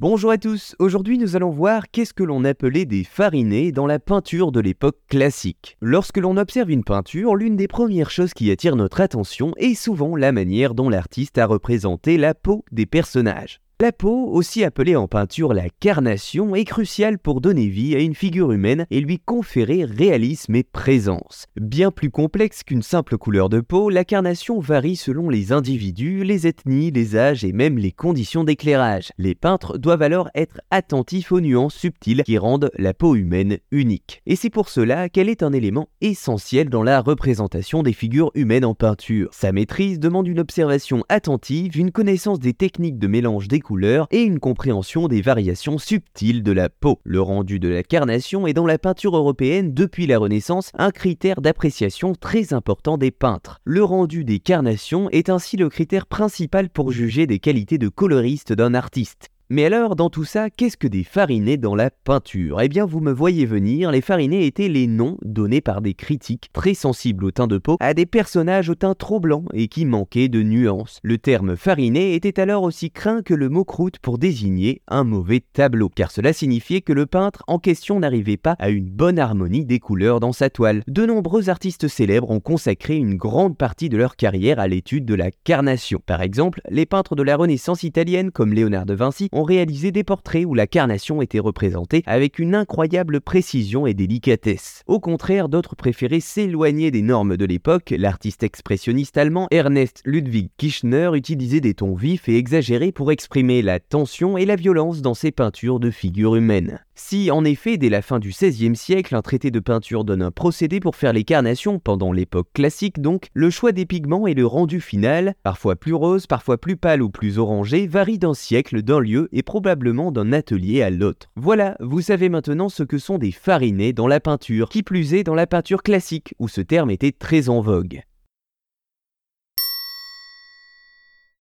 Bonjour à tous, aujourd'hui nous allons voir qu'est-ce que l'on appelait des farinés dans la peinture de l'époque classique. Lorsque l'on observe une peinture, l'une des premières choses qui attire notre attention est souvent la manière dont l'artiste a représenté la peau des personnages. La peau, aussi appelée en peinture la carnation, est cruciale pour donner vie à une figure humaine et lui conférer réalisme et présence. Bien plus complexe qu'une simple couleur de peau, la carnation varie selon les individus, les ethnies, les âges et même les conditions d'éclairage. Les peintres doivent alors être attentifs aux nuances subtiles qui rendent la peau humaine unique. Et c'est pour cela qu'elle est un élément essentiel dans la représentation des figures humaines en peinture. Sa maîtrise demande une observation attentive, une connaissance des techniques de mélange des et une compréhension des variations subtiles de la peau. Le rendu de la carnation est dans la peinture européenne depuis la Renaissance un critère d'appréciation très important des peintres. Le rendu des carnations est ainsi le critère principal pour juger des qualités de coloriste d'un artiste. Mais alors, dans tout ça, qu'est-ce que des farinés dans la peinture? Eh bien, vous me voyez venir, les farinés étaient les noms donnés par des critiques très sensibles au teint de peau à des personnages au teint trop blanc et qui manquaient de nuances. Le terme fariné était alors aussi craint que le mot croûte pour désigner un mauvais tableau, car cela signifiait que le peintre en question n'arrivait pas à une bonne harmonie des couleurs dans sa toile. De nombreux artistes célèbres ont consacré une grande partie de leur carrière à l'étude de la carnation. Par exemple, les peintres de la Renaissance italienne comme Léonard de Vinci ont réalisé des portraits où la carnation était représentée avec une incroyable précision et délicatesse. Au contraire, d'autres préféraient s'éloigner des normes de l'époque. L'artiste expressionniste allemand Ernest Ludwig Kirchner utilisait des tons vifs et exagérés pour exprimer la tension et la violence dans ses peintures de figures humaines. Si, en effet, dès la fin du XVIe siècle, un traité de peinture donne un procédé pour faire les carnations, pendant l'époque classique donc, le choix des pigments et le rendu final, parfois plus rose, parfois plus pâle ou plus orangé, varie d'un siècle, d'un lieu et probablement d'un atelier à l'autre. Voilà, vous savez maintenant ce que sont des farinés dans la peinture, qui plus est dans la peinture classique, où ce terme était très en vogue.